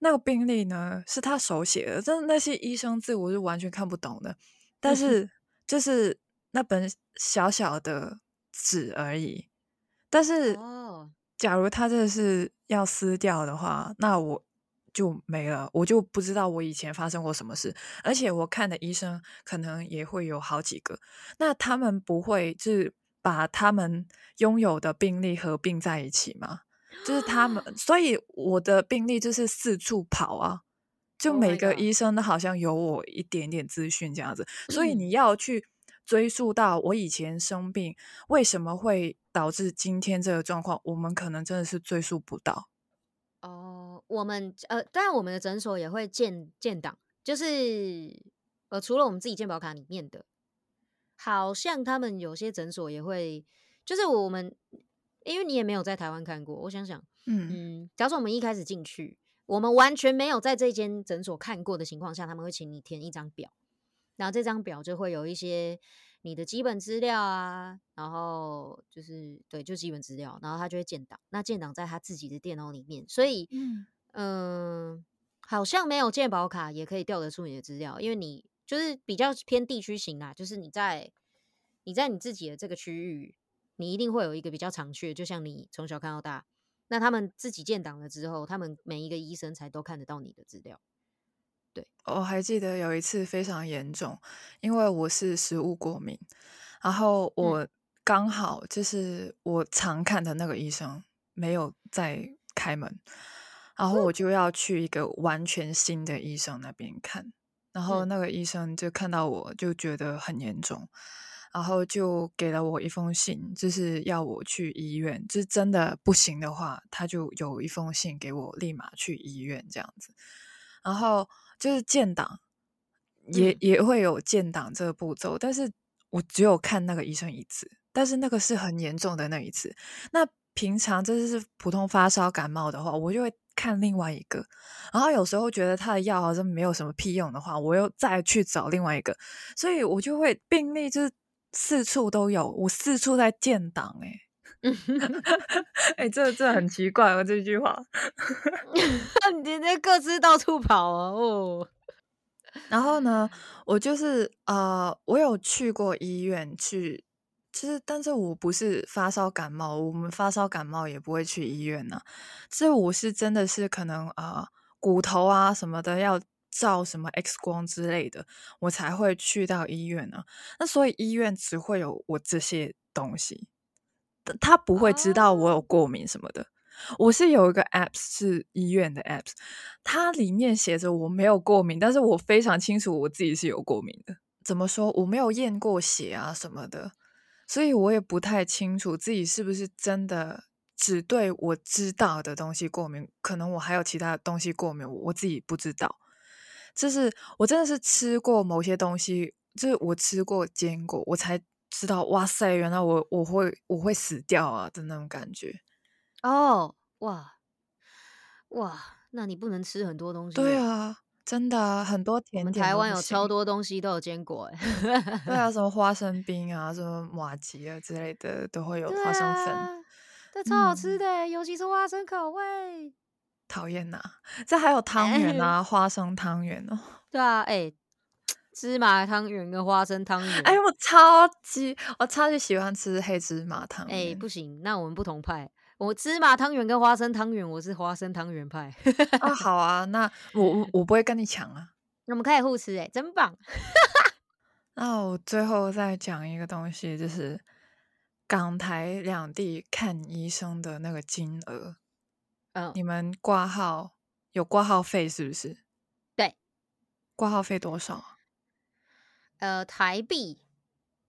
那个病历呢，是他手写的，但那些医生字我是完全看不懂的。但是就是那本小小的纸而已。但是，假如他这是要撕掉的话，那我就没了，我就不知道我以前发生过什么事。而且我看的医生可能也会有好几个，那他们不会就是把他们拥有的病例合并在一起吗？就是他们，所以我的病例就是四处跑啊，就每个医生都好像有我一点点资讯这样子，所以你要去追溯到我以前生病为什么会导致今天这个状况，我们可能真的是追溯不到。哦，我们呃，当然我们的诊所也会建建档，就是呃，除了我们自己健保卡里面的，好像他们有些诊所也会，就是我们。因为你也没有在台湾看过，我想想，嗯嗯，假如说我们一开始进去，我们完全没有在这间诊所看过的情况下，他们会请你填一张表，然后这张表就会有一些你的基本资料啊，然后就是对，就基本资料，然后他就会建档，那建档在他自己的电脑里面，所以嗯，好像没有健保卡也可以调得出你的资料，因为你就是比较偏地区型啊，就是你在你在你自己的这个区域。你一定会有一个比较常去，就像你从小看到大，那他们自己建档了之后，他们每一个医生才都看得到你的资料。对，我还记得有一次非常严重，因为我是食物过敏，然后我刚好就是我常看的那个医生没有在开门，然后我就要去一个完全新的医生那边看，然后那个医生就看到我就觉得很严重。然后就给了我一封信，就是要我去医院。就是真的不行的话，他就有一封信给我，立马去医院这样子。然后就是建档，也也会有建档这个步骤，但是我只有看那个医生一次，但是那个是很严重的那一次。那平常就是普通发烧感冒的话，我就会看另外一个。然后有时候觉得他的药好像没有什么屁用的话，我又再去找另外一个。所以我就会病例就是四处都有，我四处在建档哎。哎，这这很奇怪哦，这句话。你那各自到处跑哦。然后呢，我就是呃，我有去过医院去，其实但是我不是发烧感冒，我们发烧感冒也不会去医院呢。这我是真的是可能呃骨头啊什么的要照什么 X 光之类的，我才会去到医院呢。那所以医院只会有我这些东西。他不会知道我有过敏什么的。我是有一个 apps 是医院的 apps，它里面写着我没有过敏，但是我非常清楚我自己是有过敏的。怎么说？我没有验过血啊什么的，所以我也不太清楚自己是不是真的只对我知道的东西过敏。可能我还有其他东西过敏，我自己不知道。就是我真的是吃过某些东西，就是我吃过坚果，我才。知道哇塞，原来我我会我会死掉啊的那种感觉哦哇哇，那你不能吃很多东西。对啊，真的很多甜点。台湾有超多东西都有坚果哎。对啊，什么花生冰啊，什么马吉啊之类的都会有花生粉，这超好吃的，尤其是花生口味。讨厌呐，这还有汤圆 啊，花生汤圆哦。对啊，哎。芝麻汤圆跟花生汤圆，哎，我超级我超级喜欢吃黑芝麻汤圆。哎，不行，那我们不同派。我芝麻汤圆跟花生汤圆，我是花生汤圆派。啊，好啊，那我我我不会跟你抢啊。那我们可以互吃，哎，真棒。那我最后再讲一个东西，就是港台两地看医生的那个金额。嗯，你们挂号有挂号费是不是？对，挂号费多少？呃，台币，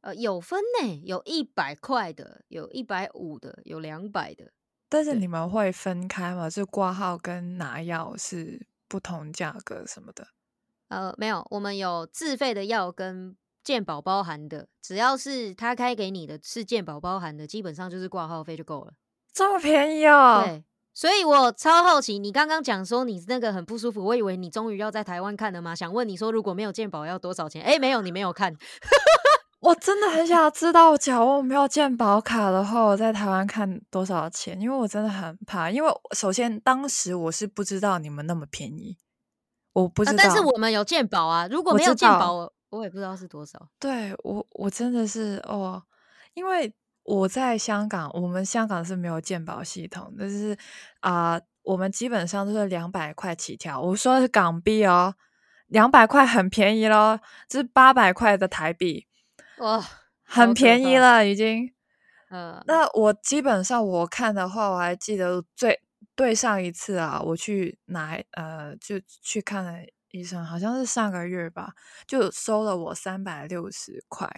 呃，有分呢，有一百块的，有一百五的，有两百的。但是你们会分开吗？就挂号跟拿药是不同价格什么的？呃，没有，我们有自费的药跟健保包含的，只要是他开给你的是健保包含的，基本上就是挂号费就够了。这么便宜哦？对。所以我超好奇，你刚刚讲说你那个很不舒服，我以为你终于要在台湾看了吗？想问你说，如果没有鉴宝要多少钱？哎，没有，你没有看。我真的很想知道，假如我没有鉴宝卡的话，我在台湾看多少钱？因为我真的很怕，因为首先当时我是不知道你们那么便宜，我不知道。但是我们有鉴宝啊，如果没有健保，我也不知道是多少。对我，我真的是哦，因为。我在香港，我们香港是没有健保系统，但是啊，我们基本上都是两百块起跳。我说的是港币哦，两百块很便宜咯，这是八百块的台币，哇，很便宜了已经。嗯，那我基本上我看的话，我还记得最对上一次啊，我去拿呃，就去看了医生，好像是上个月吧，就收了我三百六十块。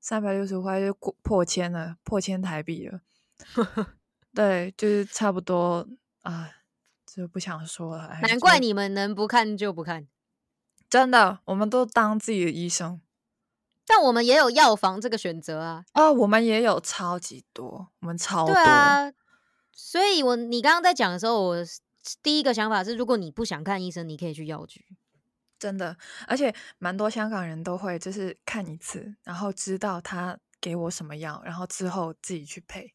三百六十块就过破千了，破千台币了。对，就是差不多啊，就不想说了。难怪你们能不看就不看，真的，我们都当自己的医生。但我们也有药房这个选择啊。啊，我们也有超级多，我们超多。所以，我你刚刚在讲的时候，我第一个想法是，如果你不想看医生，你可以去药局。真的，而且蛮多香港人都会就是看一次，然后知道他给我什么药，然后之后自己去配。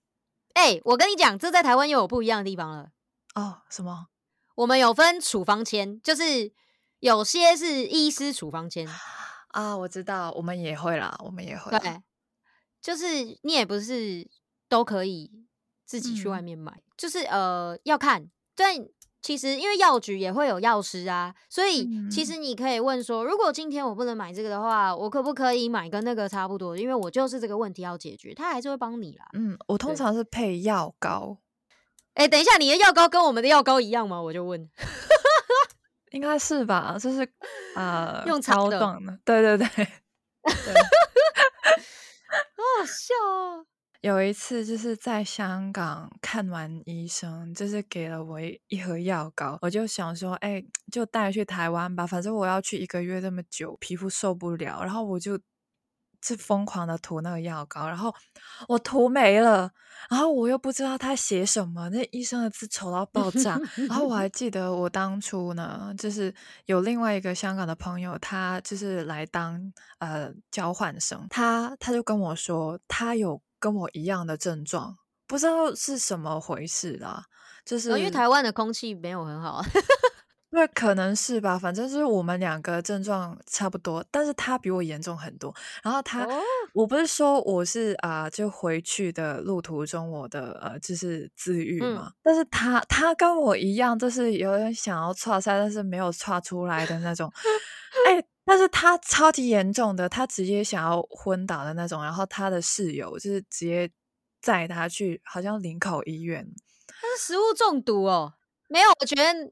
哎，我跟你讲，这在台湾又有不一样的地方了。哦，什么？我们有分处方签，就是有些是医师处方签啊。我知道，我们也会啦，我们也会。对，就是你也不是都可以自己去外面买，就是呃要看，但。其实，因为药局也会有药师啊，所以其实你可以问说，如果今天我不能买这个的话，我可不可以买跟那个差不多？因为我就是这个问题要解决，他还是会帮你啦。嗯，我通常是配药膏。哎，等一下，你的药膏跟我们的药膏一样吗？我就问。应该是吧，就是呃，用超短的。对对 对。好好笑哦。有一次就是在香港看完医生，就是给了我一盒药膏，我就想说，哎，就带去台湾吧，反正我要去一个月这么久，皮肤受不了。然后我就就疯狂的涂那个药膏，然后我涂没了，然后我又不知道他写什么，那医生的字丑到爆炸。然后我还记得我当初呢，就是有另外一个香港的朋友，他就是来当呃交换生，他他就跟我说，他有跟我一样的症状，不知道是什么回事啦，就是因为台湾的空气没有很好。对，可能是吧，反正就是我们两个症状差不多，但是他比我严重很多。然后他，我不是说我是啊，就回去的路途中我的呃，就是自愈嘛。但是他他跟我一样，就是有点想要岔塞，但是没有岔出来的那种。哎，但是他超级严重的，他直接想要昏倒的那种。然后他的室友就是直接载他去，好像林口医院。他是食物中毒哦？没有，我觉得。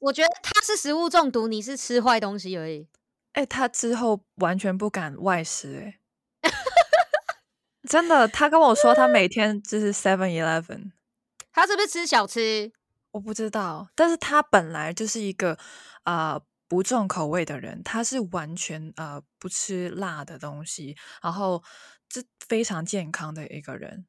我觉得他是食物中毒，你是吃坏东西而已。哎，他之后完全不敢外食，哎，真的，他跟我说他每天就是 Seven Eleven，他是不是吃小吃？我不知道，但是他本来就是一个呃不重口味的人，他是完全呃不吃辣的东西，然后这非常健康的一个人，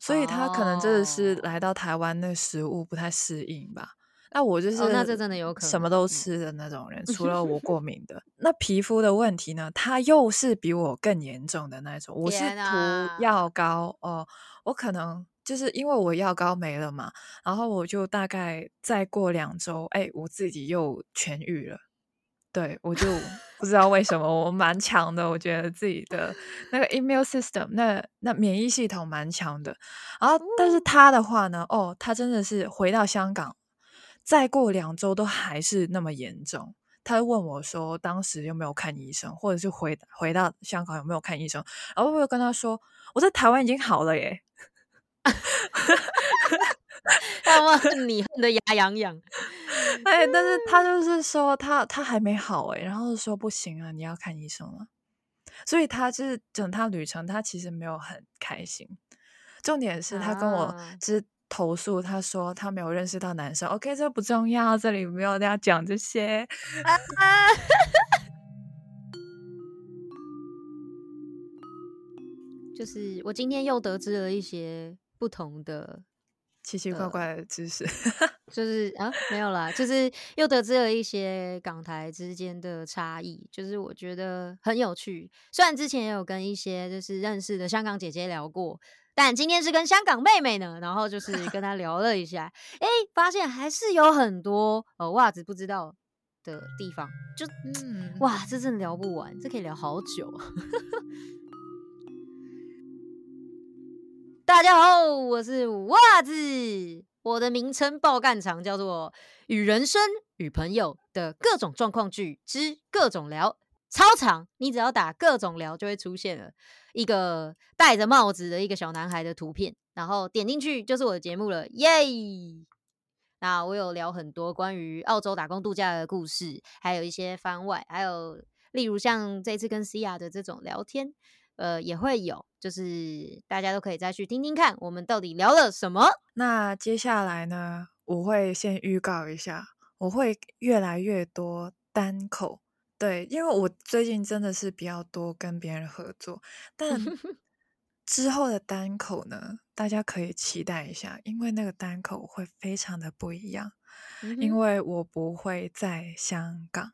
所以他可能真的是来到台湾那食物不太适应吧。那我就是，那这真的有可能什么都吃的那种人，除了我过 敏的。那皮肤的问题呢？他又是比我更严重的那种。我是涂药膏哦，我可能就是因为我药膏没了嘛，然后我就大概再过两周，哎，我自己又痊愈了。对我就不知道为什么，我蛮强的，我觉得自己的那个 immune system，那那免疫系统蛮强的。然后，但是他的话呢，哦，他真的是回到香港。再过两周都还是那么严重，他问我说：“当时有没有看医生，或者是回回到香港有没有看医生？”然后我又跟他说：“我在台湾已经好了耶。” 他恨你恨得牙痒痒，哎，但是他就是说他他还没好哎，然后说不行啊，你要看医生了。所以他就是整趟旅程，他其实没有很开心。重点是他跟我就是。投诉，他说他没有认识到男生。OK，这不重要，这里没有要讲这些。就是我今天又得知了一些不同的奇奇怪怪的知识，就是啊，没有啦，就是又得知了一些港台之间的差异，就是我觉得很有趣。虽然之前也有跟一些就是认识的香港姐姐聊过。但今天是跟香港妹妹呢，然后就是跟她聊了一下，哎，发现还是有很多呃袜子不知道的地方，就嗯，哇，这真的聊不完，这可以聊好久。大家好，我是袜子，我的名称爆干长，叫做与人生与朋友的各种状况剧之各种聊。超长，你只要打各种聊就会出现了一个戴着帽子的一个小男孩的图片，然后点进去就是我的节目了，耶！那我有聊很多关于澳洲打工度假的故事，还有一些番外，还有例如像这次跟西亚的这种聊天，呃，也会有，就是大家都可以再去听听看我们到底聊了什么。那接下来呢，我会先预告一下，我会越来越多单口。对，因为我最近真的是比较多跟别人合作，但 之后的单口呢，大家可以期待一下，因为那个单口会非常的不一样，因为我不会在香港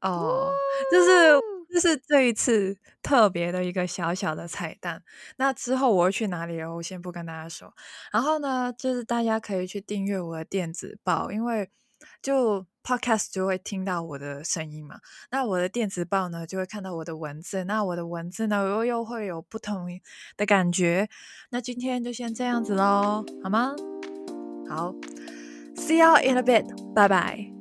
哦，就是这是这一次特别的一个小小的彩蛋。那之后我会去哪里哦？我先不跟大家说。然后呢，就是大家可以去订阅我的电子报，因为就。Podcast 就会听到我的声音嘛，那我的电子报呢就会看到我的文字，那我的文字呢又又会有不同的感觉。那今天就先这样子喽，好吗？好，See you in a bit，拜拜。